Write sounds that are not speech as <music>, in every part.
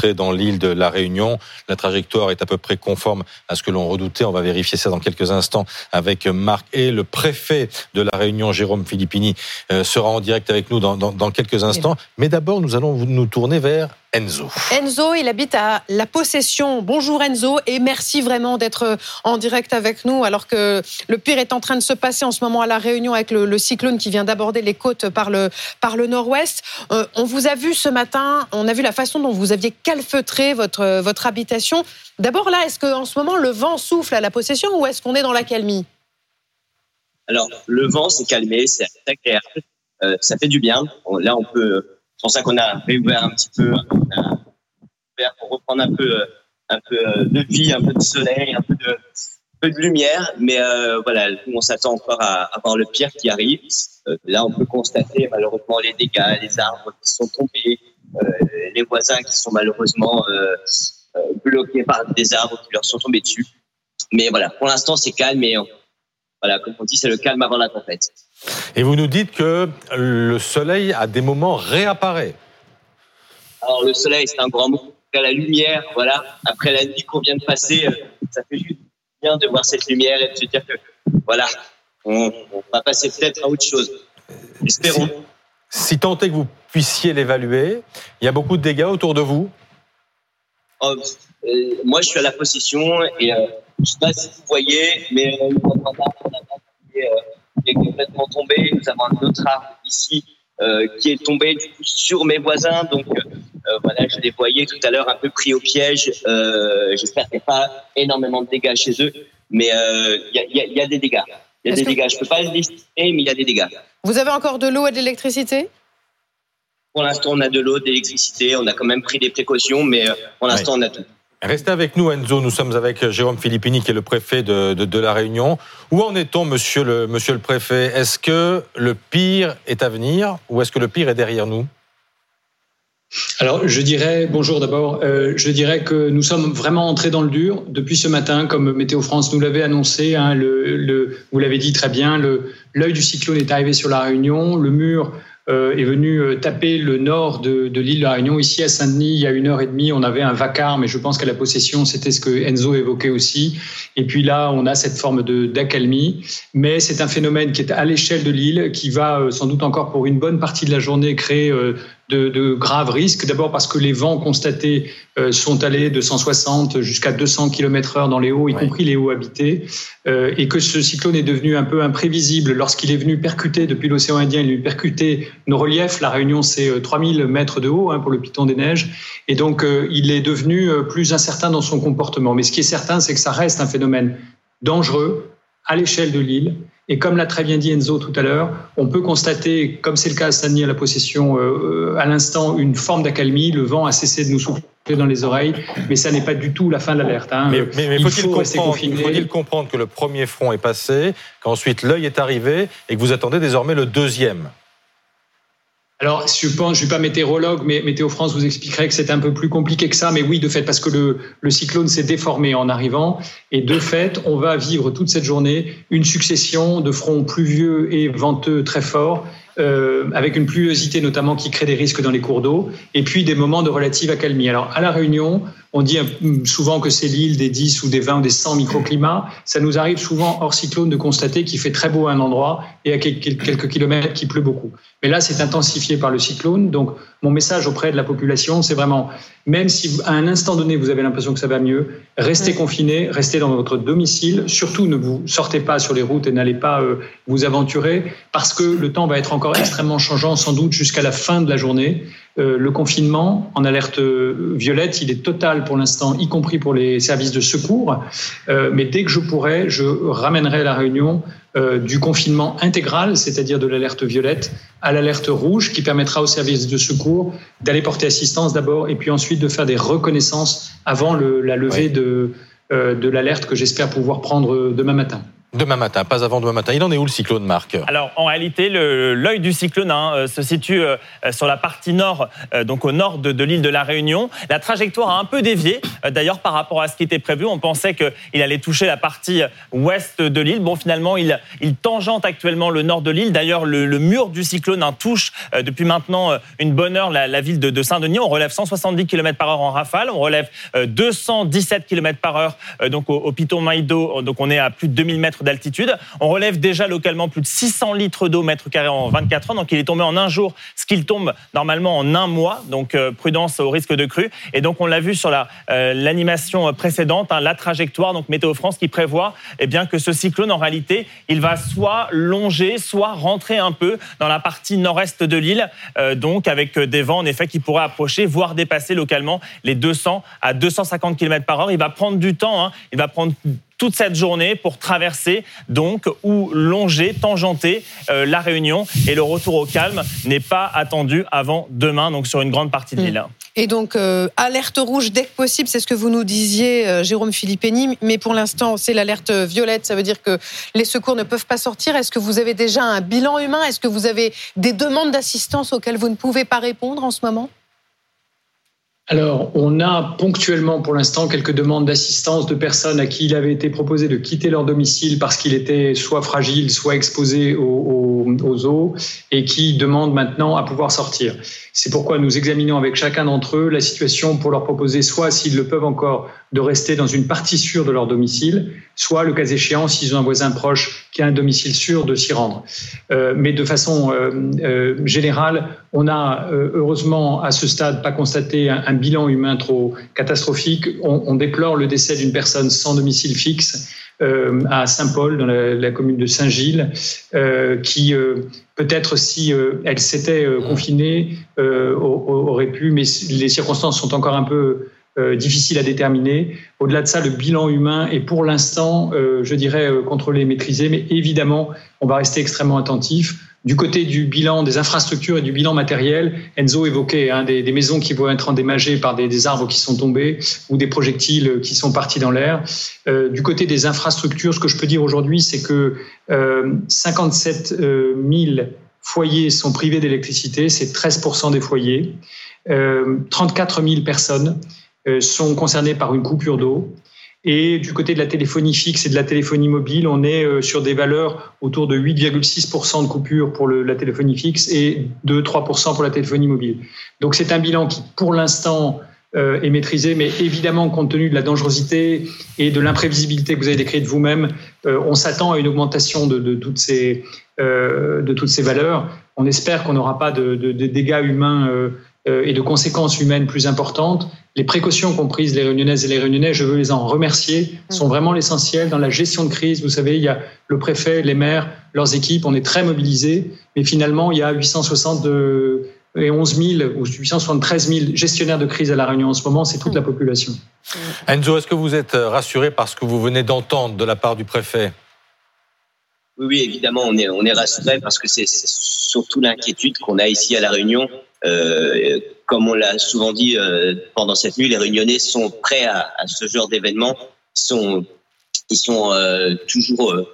entrée dans l'île de la Réunion. La trajectoire est à peu près conforme à ce que l'on redoutait. On va vérifier ça dans quelques instants avec Marc et le préfet de la Réunion, Jérôme Filippini, euh, sera en direct avec nous dans, dans quelques instants. Mais d'abord, nous allons nous tourner vers Enzo. Enzo, il habite à La Possession. Bonjour Enzo et merci vraiment d'être en direct avec nous alors que le pire est en train de se passer en ce moment à La Réunion avec le, cyclone qui vient d'aborder les côtes par le, par le nord-ouest. Euh, on vous a vu ce matin, on a vu la façon dont vous aviez calfeutré votre, votre habitation. D'abord là, est-ce qu'en ce moment le vent souffle à La Possession ou est-ce qu'on est dans la calmie? Alors le vent s'est calmé, c'est agréable, euh, ça fait du bien. Là on peut c'est pour ça qu'on a réouvert un petit peu, pour reprendre un peu, un peu euh, de vie, un peu de soleil, un peu de, lumière. Mais euh, voilà, on s'attend encore à, avoir le pire qui arrive. Euh, là, on peut constater malheureusement les dégâts, les arbres qui sont tombés, les voisins qui sont malheureusement bloqués par des arbres qui leur sont tombés dessus. Mais voilà, pour l'instant, c'est calme et voilà, comme on dit, c'est le calme avant la tempête. Et vous nous dites que le soleil, à des moments, réapparaît. Alors, le soleil, c'est un grand mot. La lumière, voilà, après la nuit qu'on vient de passer, euh, ça fait juste bien de voir cette lumière et de se dire que, voilà, on, va passer peut-être à autre chose. Espérons. Si, tant est que vous puissiez l'évaluer, il y a beaucoup de dégâts autour de vous oh, euh, Moi, je suis à la possession et euh, je ne sais pas si vous voyez, mais on a qui est complètement tombé. Nous avons un autre arbre ici euh, qui est tombé du coup, sur mes voisins. Donc euh, voilà, je les voyais tout à l'heure un peu pris au piège. Euh, J'espère qu'il n'y a pas énormément de dégâts chez eux, mais il y a, y, a, des dégâts. Il y a des dégâts. Je peux pas le lister, mais il y a des dégâts. Vous avez encore de l'eau et de l'électricité? Pour l'instant, on a de l'eau, de l'électricité. On a quand même pris des précautions, mais pour l'instant, on a tout. Restez avec nous, Enzo. Nous sommes avec Jérôme Filippini, qui est le préfet de, de, La Réunion. Où en est-on, monsieur le, monsieur le préfet? Est-ce que le pire est à venir ou est-ce que le pire est derrière nous? Alors, je dirais, bonjour d'abord, euh, je dirais que nous sommes vraiment entrés dans le dur depuis ce matin, comme Météo France nous l'avait annoncé. Hein, le, vous l'avez dit très bien, l'œil du cyclone est arrivé sur la Réunion, le mur euh, est venu euh, taper le nord de, l'île de la Réunion. Ici à Saint-Denis, il y a une heure et demie, on avait un vacarme, mais je pense qu'à la possession, c'était ce que Enzo évoquait aussi. Et puis là, on a cette forme d'accalmie, mais c'est un phénomène qui est à l'échelle de l'île, qui va euh, sans doute encore pour une bonne partie de la journée créer de, de, graves risques. D'abord parce que les vents constatés euh, sont allés de 160 jusqu'à 200 km/h dans les hauts, y compris les hauts habités, euh, et que ce cyclone est devenu un peu imprévisible lorsqu'il est venu percuter depuis l'océan Indien, il est venu percuter nos reliefs. La Réunion, c'est 3000 euh, mètres de haut hein, pour le Piton des Neiges, et donc il est devenu plus incertain dans son comportement. Mais ce qui est certain, c'est que ça reste un phénomène dangereux à l'échelle de l'île et comme l'a très bien dit Enzo tout à l'heure, on peut constater, comme c'est le cas à Saint-Denis à la possession, euh, à l'instant, une forme d'accalmie. Le vent a cessé de nous souffler dans les oreilles, mais ça n'est pas du tout la fin de l'alerte. Hein. Mais, il faut, faut-il comprendre que le premier front est passé, qu'ensuite l'œil est arrivé et que vous attendez désormais le deuxième? Alors, je pense, je suis pas météorologue, mais Météo France vous expliquerait que c'est un peu plus compliqué que ça. Mais oui, de fait, parce que le, le cyclone s'est déformé en arrivant. Et de fait, on va vivre toute cette journée une succession de fronts pluvieux et venteux très forts euh, avec une pluviosité notamment qui crée des risques dans les cours d'eau, et puis des moments de relative accalmie. Alors à La Réunion, on dit souvent que c'est l'île des 10 ou des 20 ou des 100 microclimats. Ça nous arrive souvent hors cyclone de constater qu'il fait très beau à un endroit et à quelques kilomètres qu'il pleut beaucoup. Mais là, c'est intensifié par le cyclone. Donc mon message auprès de la population, c'est vraiment, même si à un instant donné, vous avez l'impression que ça va mieux, restez confinés, restez dans votre domicile. Surtout, ne vous sortez pas sur les routes et n'allez pas euh, vous aventurer parce que le temps va être encore extrêmement changeant, sans doute jusqu'à la fin de la journée. Euh, le confinement en alerte violette, il est total pour l'instant, y compris pour les services de secours. Euh, mais dès que je pourrai, je ramènerai la réunion euh, du confinement intégral, c'est-à-dire de l'alerte violette, à l'alerte rouge, qui permettra aux services de secours d'aller porter assistance d'abord et puis ensuite de faire des reconnaissances avant la levée de, de l'alerte que j'espère pouvoir prendre demain matin. Demain matin, pas avant demain matin. Il en est où le cyclone, Marc? Alors, en réalité, l'œil du cyclone hein, euh, se situe euh, sur la partie nord, euh, donc au nord de, l'île de la Réunion. La trajectoire a un peu dévié, d'ailleurs, par rapport à ce qui était prévu. On pensait qu'il allait toucher la partie ouest de l'île. Bon, finalement, il, il tangente actuellement le nord de l'île. D'ailleurs, le, mur du cyclone hein, touche depuis maintenant une bonne heure la, ville de, Saint-Denis. On relève 170 km par heure en rafale. On relève 217 km par heure donc au, au Piton Maïdo. Donc, on est à plus de 2000 mètres d'altitude. On relève déjà localement plus de 600 litres d'eau mètre carré en 24 heures. Donc il est tombé en un jour, ce qu'il tombe normalement en un mois. Donc euh, prudence au risque de crue. Et donc on l'a vu sur euh, l'animation précédente, hein, la trajectoire. Donc Météo France qui prévoit eh bien, que ce cyclone, en réalité, il va soit longer, soit rentrer un peu dans la partie nord-est de l'île. Euh, donc avec des vents en effet qui pourraient approcher, voire dépasser localement les 200 à 250 km par heure. Il va prendre du temps. Hein. Il va prendre toute cette journée pour traverser donc ou longer, tangenter euh, la Réunion. Et le retour au calme n'est pas attendu avant demain, donc sur une grande partie de hmm. l'île. Et donc, euh, alerte rouge dès que possible, c'est ce que vous nous disiez, euh, Jérôme Philippeni, mais pour l'instant, c'est l'alerte violette, ça veut dire que les secours ne peuvent pas sortir. Est-ce que vous avez déjà un bilan humain? Est-ce que vous avez des demandes d'assistance auxquelles vous ne pouvez pas répondre en ce moment? Alors, on a ponctuellement pour l'instant quelques demandes d'assistance de personnes à qui il avait été proposé de quitter leur domicile parce qu'il était soit fragile, soit exposé aux, eaux et qui demandent maintenant à pouvoir sortir. C'est pourquoi nous examinons avec chacun d'entre eux la situation pour leur proposer soit s'ils le peuvent encore de rester dans une partie sûre de leur domicile, soit le cas échéant s'ils ont un voisin proche qui a un domicile sûr de s'y rendre. Euh, mais de façon euh, euh, générale, on a heureusement à ce stade pas constaté un, bilan humain trop catastrophique. On, déplore le décès d'une personne sans domicile fixe euh, à Saint-Paul, dans la, commune de Saint-Gilles, euh, qui peut-être si elle s'était confinée aurait pu, mais les circonstances sont encore un peu euh, difficiles à déterminer. Au-delà de ça, le bilan humain est pour l'instant, euh, je dirais, contrôlé, maîtrisé, mais évidemment, on va rester extrêmement attentif. Du côté du bilan des infrastructures et du bilan matériel, Enzo évoquait hein, des, maisons qui vont être endommagées par des, arbres qui sont tombés ou des projectiles qui sont partis dans l'air. Euh, du côté des infrastructures, ce que je peux dire aujourd'hui, c'est que euh, 57 000 euh, foyers sont privés d'électricité, c'est 13% des foyers. Euh, 34 000 personnes euh, sont concernés par une coupure d'eau. Et du côté de la téléphonie fixe et de la téléphonie mobile, on est euh, sur des valeurs autour de 8,6% de coupure pour la téléphonie fixe et de 3% pour la téléphonie mobile. Donc c'est un bilan qui, pour l'instant, euh, est maîtrisé, mais évidemment, compte tenu de la dangerosité et de l'imprévisibilité que vous avez décrite vous-même, on s'attend à une augmentation de, toutes, ces, de toutes ces valeurs. On espère qu'on n'aura pas de, dégâts humains et de conséquences humaines plus importantes les précautions qu'ont prises les réunionnaises et les réunionnais, je veux les en remercier, sont vraiment l'essentiel dans la gestion de crise. Vous savez, il y a le préfet, les maires, leurs équipes, on est très mobilisés, mais finalement, il y a 860 et 11 000 ou 873 000 gestionnaires de crise à La Réunion en ce moment, c'est toute la population. Enzo, est-ce que vous êtes rassuré par ce que vous venez d'entendre de la part du préfet? Oui, oui, évidemment, on est, on est rassuré parce que c'est surtout l'inquiétude qu'on a ici à La Réunion. Euh, comme on l'a souvent dit euh, pendant cette nuit, les Réunionnais sont prêts à, ce genre d'événement. Ils sont, ils sont euh, toujours euh,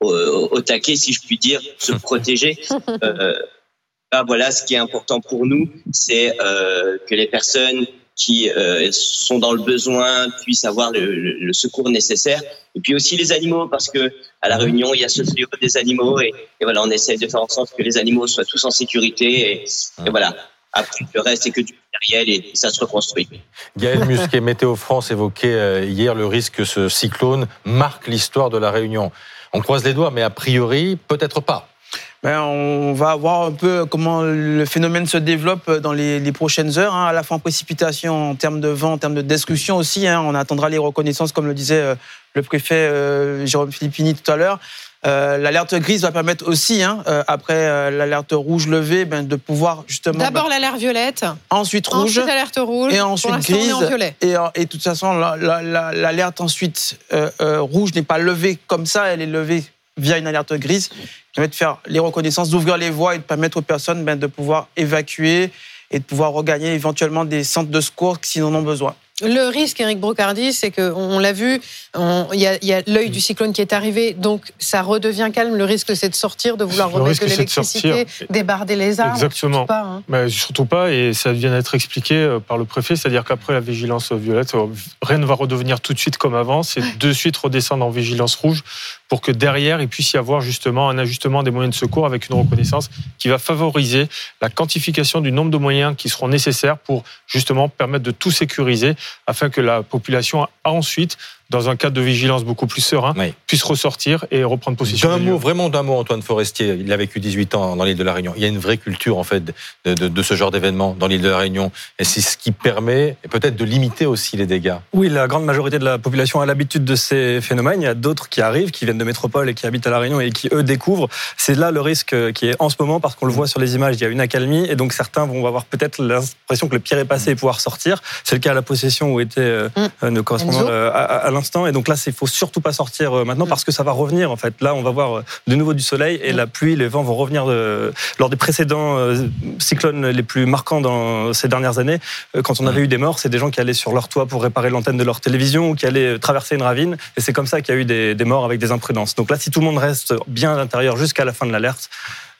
au, taquet, si je puis dire, se protéger. <laughs> Bah, voilà, ce qui est important pour nous, c'est que les personnes qui sont dans le besoin puissent avoir le, secours nécessaire. Et puis aussi les animaux, parce que à la Réunion, il y a ce fléau des animaux, et, voilà, on essaie de faire en sorte que les animaux soient tous en sécurité. et voilà, après, le reste, c'est que du matériel et ça se reconstruit. Gaël Musquet, <laughs> Météo France évoquait euh, hier le risque que ce cyclone marque l'histoire de la Réunion. On croise les doigts, mais a priori, peut-être pas. Ben, on va voir un peu comment le phénomène se développe dans les, prochaines heures, hein, à la fois en précipitation, en termes de vent, en termes de destruction aussi. Hein. on attendra les reconnaissances, comme le disait euh, le préfet euh, Jérôme Philippini tout à l'heure. Euh, l'alerte grise va permettre aussi, hein, euh, après euh, l'alerte rouge levée, ben, de pouvoir justement. D'abord ben, l'alerte violette. Ensuite rouge. Ensuite l'alerte rouge. Et ensuite grise. Et, et, de toute façon, l'alerte ensuite rouge n'est pas levée comme ça, elle est levée via une alerte grise qui permet de faire les reconnaissances, d'ouvrir les voies et de permettre aux personnes ben, de pouvoir évacuer et de pouvoir regagner éventuellement des centres de secours s'ils en ont besoin. Le risque, Eric Brocardi, c'est qu'on l'a vu, il y a, l'œil du cyclone qui est arrivé, donc ça redevient calme. Le risque, c'est de sortir, de vouloir remettre de l'électricité, débarder les arbres. Exactement. Pas, hein. Mais surtout pas, et ça vient d'être expliqué euh, par le préfet, c'est-à-dire qu'après la vigilance violette, euh, rien ne va redevenir tout de suite comme avant, c'est de suite redescendre en vigilance rouge pour que derrière, il puisse y avoir justement un ajustement des moyens de secours avec une reconnaissance qui va favoriser la quantification du nombre de moyens qui seront nécessaires pour justement permettre de tout sécuriser afin que la population a ensuite dans un cadre de vigilance beaucoup plus serein, puisse ressortir et reprendre possession. D'un mot, vraiment d'un mot, Antoine Forestier, il a vécu 18 ans dans l'île de la Réunion. Il y a une vraie culture, en fait, de, de, ce genre d'événement dans l'île de la Réunion. Et c'est ce qui permet peut-être de limiter aussi les dégâts. Oui, la grande majorité de la population a l'habitude de ces phénomènes. Il y a d'autres qui arrivent, qui viennent de métropole et qui habitent à la Réunion et qui, eux, découvrent. C'est là le risque qui est en ce moment parce qu'on le voit sur les images, il y a une accalmie et donc certains vont avoir peut-être l'impression que le pire est passé et pouvoir sortir. C'est le cas à la possession où était euh, mm. nos correspondants euh, à, à l'instant. Et donc là, c'est faut surtout pas sortir euh, maintenant parce que ça va revenir en fait. Là, on va voir euh, de nouveau du soleil et la pluie, les vents vont revenir euh, lors des précédents cyclones les plus marquants dans ces dernières années. Quand on avait eu des morts, c'est des gens qui allaient sur leur toit pour réparer l'antenne de leur télévision ou qui allaient traverser une ravine et c'est comme ça qu'il y a eu des, des morts avec des imprudences. Donc là, si tout le monde reste bien à l'intérieur jusqu'à la fin de l'alerte,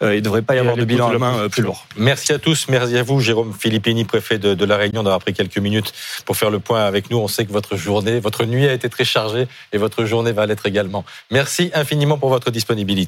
il ne devrait pas y avoir de bilan à la main euh, plus lourd. Merci à tous, merci à vous, Jérôme Philippini, préfet de, La Réunion, d'avoir pris quelques minutes pour faire le point avec nous. On sait que votre journée, votre nuit a été très chargée et votre journée va l'être également. Merci infiniment pour votre disponibilité.